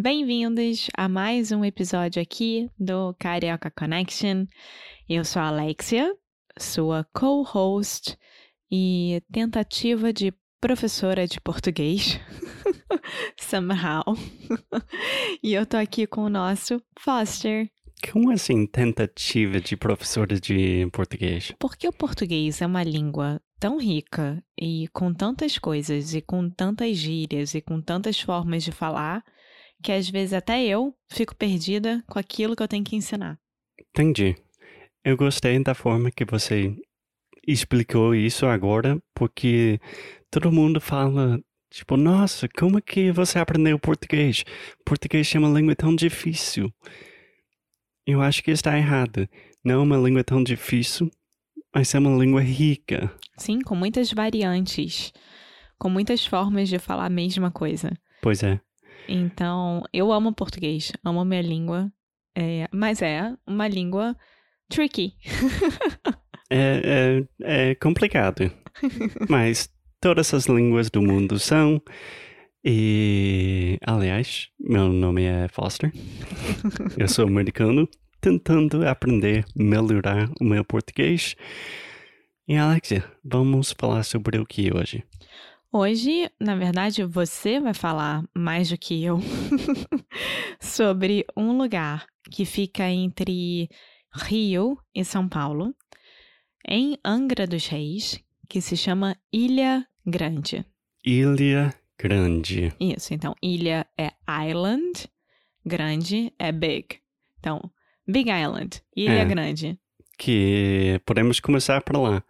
Bem-vindos a mais um episódio aqui do Carioca Connection. Eu sou a Alexia, sua co-host e tentativa de professora de português, somehow. e eu tô aqui com o nosso Foster. Como assim tentativa de professora de português? Porque o português é uma língua tão rica e com tantas coisas e com tantas gírias e com tantas formas de falar que às vezes até eu fico perdida com aquilo que eu tenho que ensinar. Entendi. Eu gostei da forma que você explicou isso agora, porque todo mundo fala, tipo, nossa, como que você aprendeu português? Português é uma língua tão difícil. Eu acho que está errado. Não é uma língua tão difícil, mas é uma língua rica. Sim, com muitas variantes, com muitas formas de falar a mesma coisa. Pois é. Então, eu amo português, amo minha língua, é, mas é uma língua tricky. é, é, é complicado. mas todas as línguas do mundo são. E, aliás, meu nome é Foster. Eu sou americano, tentando aprender melhorar o meu português. E, Alexia, vamos falar sobre o que hoje? Hoje, na verdade, você vai falar mais do que eu sobre um lugar que fica entre Rio e São Paulo, em Angra dos Reis, que se chama Ilha Grande. Ilha Grande. Isso, então ilha é island, grande é big. Então, Big Island, Ilha É. Grande. Que podemos começar por lá.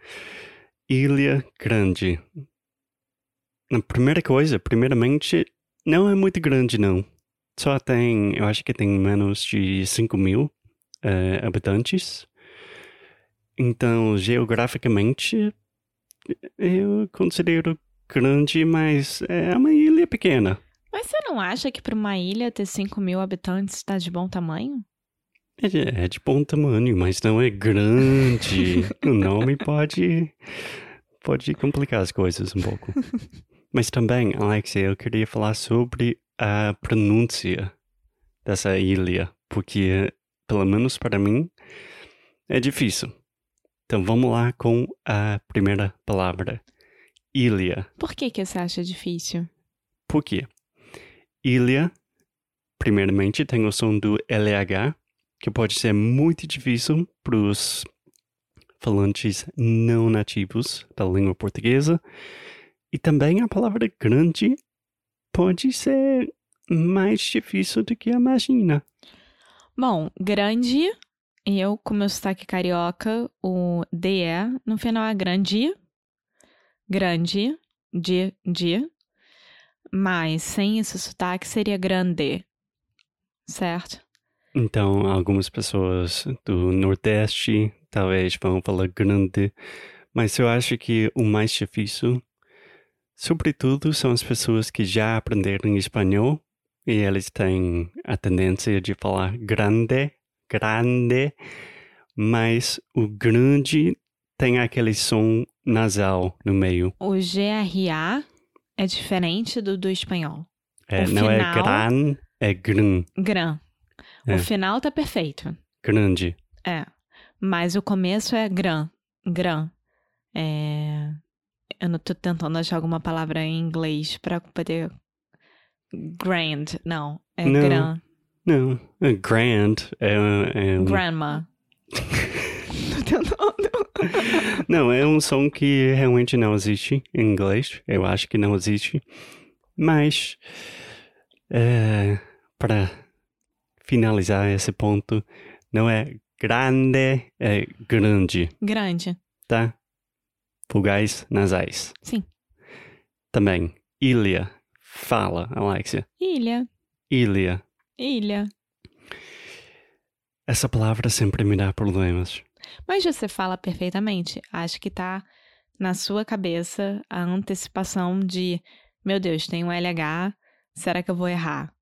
Ilha Grande. A primeira coisa, primeiramente, não é muito grande, não. Só tem, eu acho que tem menos de 5 mil eh, habitantes. Então, geograficamente, eu considero grande, mas é uma ilha pequena. Mas você não acha que para uma ilha ter 5 mil habitantes está de bom tamanho? É de, é de bom tamanho, mas não é grande. o nome pode, pode complicar as coisas um pouco. Mas também, Alexia, eu queria falar sobre a pronúncia dessa ilha, porque, pelo menos para mim, é difícil. Então vamos lá com a primeira palavra. Ilha. Por que, que você acha difícil? Por quê? Ilha, primeiramente, tem o som do LH, que pode ser muito difícil para os falantes não nativos da língua portuguesa. E também a palavra grande pode ser mais difícil do que imagina. Bom, grande, eu, com meu sotaque carioca, o DE, no final é grande, grande, de, de, mas sem esse sotaque seria grande, certo? Então, algumas pessoas do Nordeste talvez vão falar grande, mas eu acho que o mais difícil, sobretudo, são as pessoas que já aprenderam espanhol e eles têm a tendência de falar grande, grande, mas o grande tem aquele som nasal no meio. O GRA é diferente do do espanhol. É, O não é final- gran, é gran, Gran. É. O final tá perfeito. grande. É. Mas o começo é gran. Gran. É. Eu não tô tentando achar alguma palavra em inglês pra poder. Grand. Não. É Não. gran. Não, é grand é, é um- Grandma. não, é um som que realmente não existe em inglês. Eu acho que não existe. Mas, é, para finalizar esse ponto, não é grande, é grande, Grande. tá? Vogais nasais. Sim. Também, ilha. Fala, Alexia. Ilha. Ilha. Ilha. Essa palavra sempre me dá problemas. Mas você fala perfeitamente. Acho que tá na sua cabeça a antecipação de: meu Deus, tem um LH, será que eu vou errar?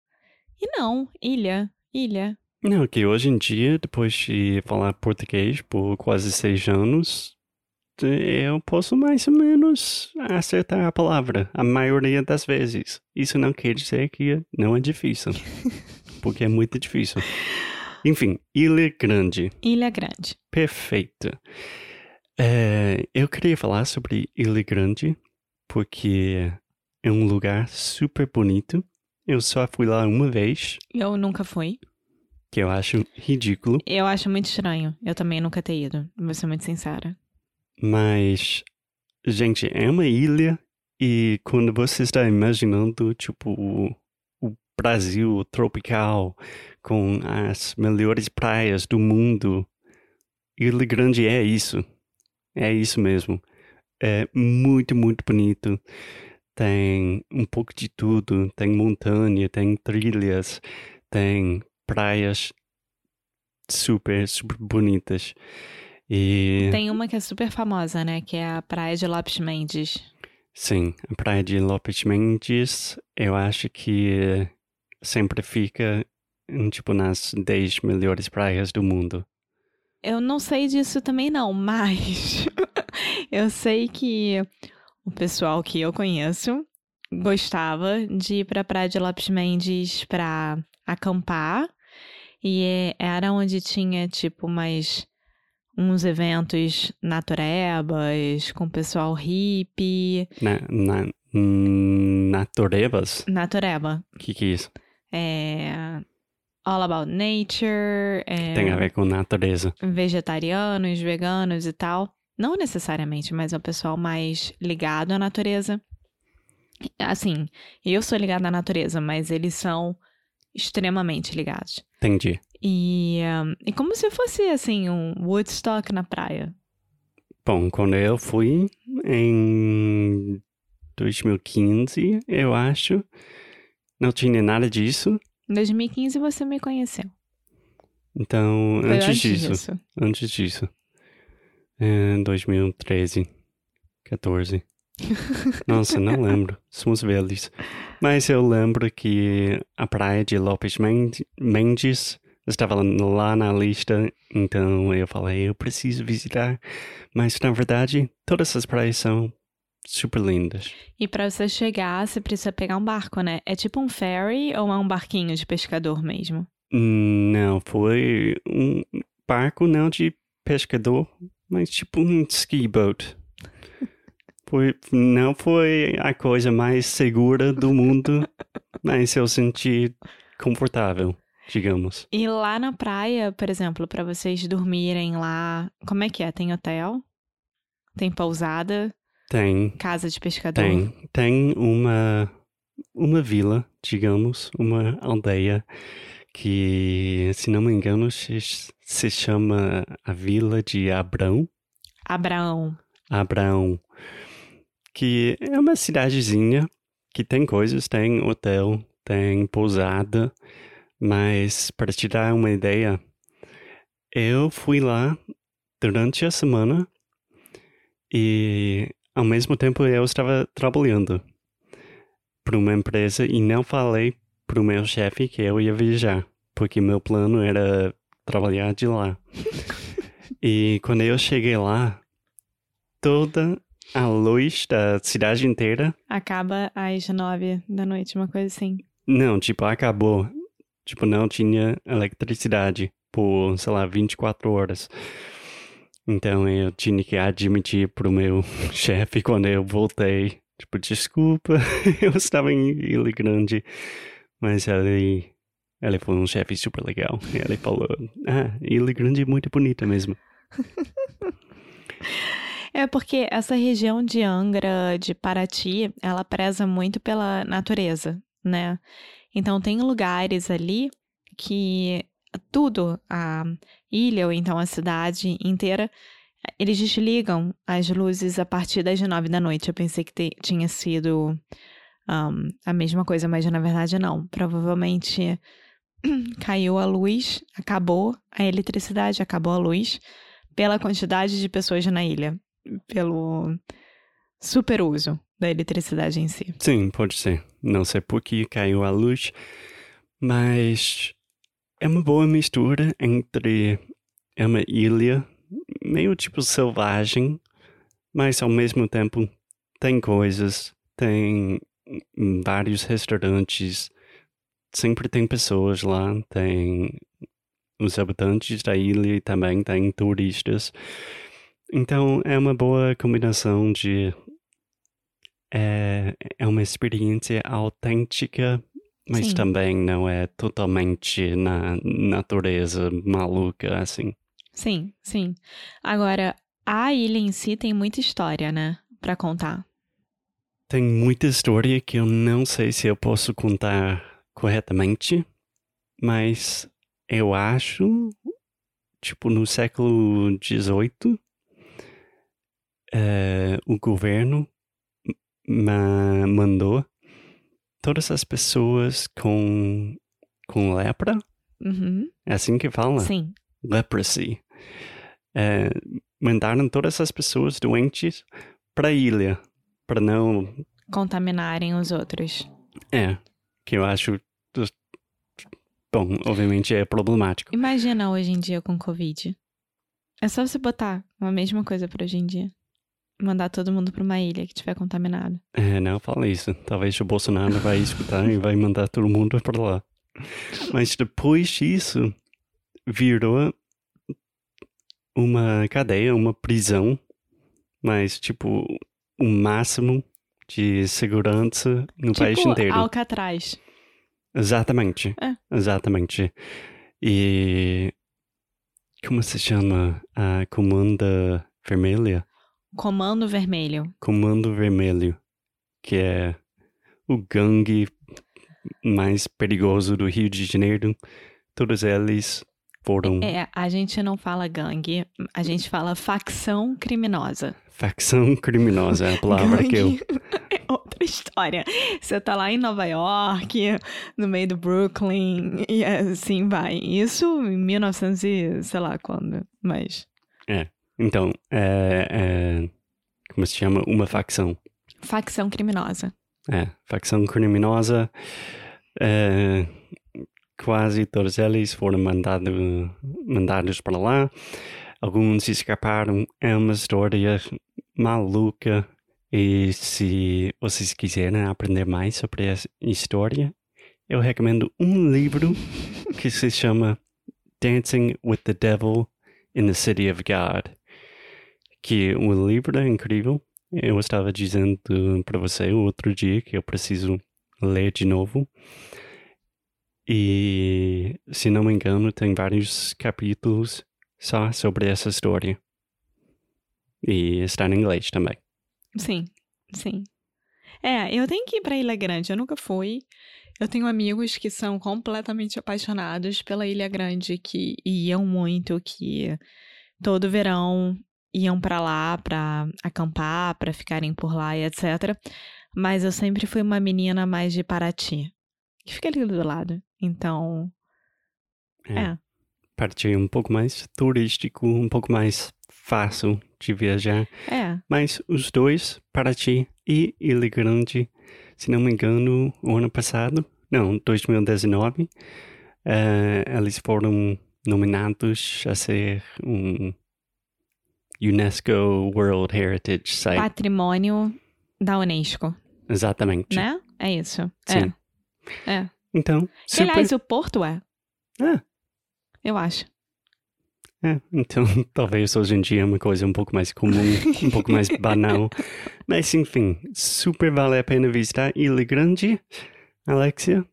E não, ilha, ilha. Não, que hoje em dia, depois de falar português por quase seis anos, eu posso mais ou menos acertar a palavra, a maioria das vezes. Isso não quer dizer que não é difícil, porque é muito difícil. Enfim, Ilha Grande. Ilha Grande. Perfeito. É, eu queria falar sobre Ilha Grande, porque é um lugar super bonito. Eu só fui lá uma vez, Eu nunca fui. que eu acho ridículo. Eu acho muito estranho. Eu também nunca ter ido. Vou ser muito sincera. Mas, gente, é uma ilha e quando você está imaginando, tipo, o, o Brasil tropical com as melhores praias do mundo, Ilha Grande é isso. É isso mesmo. É muito, muito bonito. Tem um pouco de tudo. Tem montanha, tem trilhas, tem praias super, super bonitas. E Tem uma que é super famosa, né? Que é a Praia de Lopes Mendes. sim, a praia de Lopes Mendes, eu acho que sempre fica tipo nas 10 melhores praias do mundo. Eu não sei disso também não, mas eu sei que o pessoal que eu conheço gostava de ir pra Praia de Lopes Mendes pra acampar e é- era onde tinha tipo mais uns eventos naturebas com pessoal hippie, Na, na, Naturebas? natureba. O que, que é isso? É all about nature, é Tem a ver com natureza. vegetarianos, veganos e tal. Não necessariamente, mas é o pessoal mais ligado à natureza. Assim, eu sou ligada à natureza, mas eles são extremamente ligados. Entendi. E, um, e como se fosse, assim, um Woodstock na praia. Bom, quando eu fui em 2015, eu acho, não tinha nada disso. Em 2015 você me conheceu. Então, Foi antes, disso, antes disso, em 2013, 14. Nossa, não lembro. Somos velhos. Mas eu lembro que a praia de Lopes Mend- Mendes estava lá na lista, então eu falei, eu preciso visitar. Mas na verdade, todas as praias são super lindas. E pra você chegar, você precisa pegar um barco, né? É tipo um ferry ou é um barquinho de pescador mesmo? Não, foi um barco não de pescador, mas tipo um ski boat. Foi, não foi a coisa mais segura do mundo, mas eu senti confortável, digamos. E lá na praia, por exemplo, pra vocês dormirem lá, como é que é? Tem hotel? Tem pousada? Tem, Casa de pescador? tem, tem uma, uma vila, digamos, uma aldeia que, se não me engano, se, se chama a Vila de Abrão. Abraão. Abraão, que é uma cidadezinha que tem coisas, tem hotel, tem pousada, mas para te dar uma ideia, eu fui lá durante a semana e ao mesmo tempo eu estava trabalhando para uma empresa e não falei para o meu chefe que eu ia viajar, porque meu plano era trabalhar de lá. e quando eu cheguei lá, toda a luz da cidade inteira. Acaba às nove da noite, uma coisa assim. Não, tipo, acabou. Tipo, não tinha eletricidade por, sei lá, 24 horas. Então eu tinha que admitir pro meu chefe quando eu voltei. Tipo, desculpa, eu estava em Ilha Grande. Mas ele, ele foi um chefe super legal. E ele falou, ah, Ilha Grande é muito bonita mesmo. É porque essa região de Angra, de Paraty, ela preza muito pela natureza, né? Então tem lugares ali que tudo, a ilha ou então a cidade inteira, eles desligam as luzes a partir das nove da noite. Eu pensei que te, tinha sido um, a mesma coisa, mas na verdade não. Provavelmente caiu a luz, acabou a eletricidade, acabou a luz, pela quantidade de pessoas na ilha, pelo super uso da eletricidade em si. Sim, pode ser. Não sei por que caiu a luz, mas é uma boa mistura entre é uma ilha meio tipo selvagem, mas ao mesmo tempo tem coisas, tem vários restaurantes, sempre tem pessoas lá, tem os habitantes da ilha e também tem turistas. Então é uma boa combinação de. É, é uma experiência autêntica, mas Sim. também não é totalmente na natureza maluca assim. Sim, sim. Agora, a ilha em si tem muita história, né? Pra contar. Tem muita história que eu não sei se eu posso contar corretamente, mas eu acho, tipo, no século XVIII, é, o governo mandou todas as pessoas com, com lepra, Uhum. é assim que fala? Sim. Leprosy. É, mandaram todas as pessoas doentes para a ilha, para não Contaminarem os outros. É, que eu acho. Bom, obviamente é problemático. Imagina hoje em dia com Covid. É só você botar a mesma coisa pra hoje em dia. Mandar todo mundo pra uma ilha que tiver contaminado. É, não fala isso. Talvez o Bolsonaro vai escutar e vai mandar todo mundo para lá. Mas depois disso, virou uma cadeia, uma prisão, mas tipo, o máximo de segurança no país tipo, inteiro. Alcatraz. Exatamente. É. Exatamente. E como se chama a comanda vermelha? Comando Vermelho. Comando Vermelho, que é o gangue mais perigoso do Rio de Janeiro. Todos eles foram É, a gente não fala gangue, a gente fala facção criminosa. facção criminosa, é a palavra que eu. É outra história. Você tá lá em Nova York, no meio do Brooklyn, e assim vai. Isso em 1900 e sei lá quando, mas... Então, é, é. Como se chama? Uma facção. Facção criminosa. É, facção criminosa. É, quase todos eles foram mandado, mandados para lá. Alguns escaparam. É uma história maluca. E se vocês quiserem aprender mais sobre essa história, eu recomendo um livro que se chama Dancing with the Devil in the City of God. Que o livro é incrível. Eu estava dizendo para você outro dia que eu preciso ler de novo. E, se não me engano, tem vários capítulos só sobre essa história. E está em inglês também. Sim, sim. É, eu tenho que ir pra Ilha Grande, eu nunca fui. Eu tenho amigos que são completamente apaixonados pela Ilha Grande, que iam muito, que todo verão iam pra lá pra acampar, pra ficarem por lá e etc. Mas eu sempre fui uma menina mais de Paraty, que fica ali do lado. Então, é. Parte um pouco mais turístico, um pouco mais fácil de viajar. É, Mas os dois, Paraty e Ilha Grande, se não me engano, o ano passado, não, 2019, eh, eles foram nominados a ser um UNESCO World Heritage Site. patrimônio da Unesco, Exatamente. né? É isso. Sim. É. É. Então, Que, super... aliás, o Porto é. Ah. Eu acho. É, então, talvez hoje em dia é uma coisa um pouco mais comum, um pouco mais banal. Mas, enfim, super vale a pena visitar Ilha Grande. Alexia,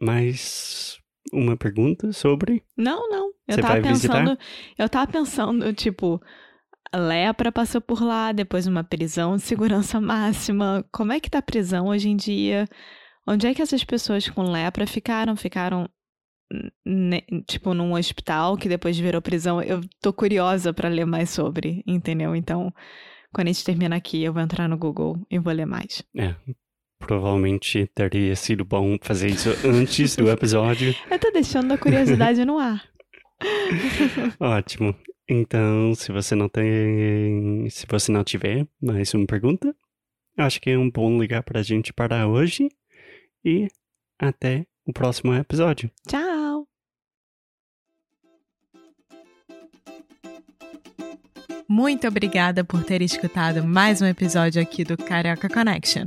mais uma pergunta sobre? Não, não. Eu Você tava vai visitar? pensando. Eu tava pensando, tipo, lepra passou por lá, depois uma prisão de segurança máxima. Como é que tá a prisão hoje em dia? Onde é que essas pessoas com lepra ficaram? Ficaram tipo num hospital que depois virou prisão. Eu tô curiosa para ler mais sobre, entendeu? Então, quando a gente termina aqui, eu vou entrar no Google e vou ler mais. É, provavelmente teria sido bom fazer isso antes do episódio. eu tô deixando a curiosidade no ar. Ótimo. Então, se você não tem, se você não tiver mais uma pergunta, acho que é um bom ligar pra gente parar hoje e até o próximo episódio. Tchau. Muito obrigada por ter escutado mais um episódio aqui do Carioca Connection.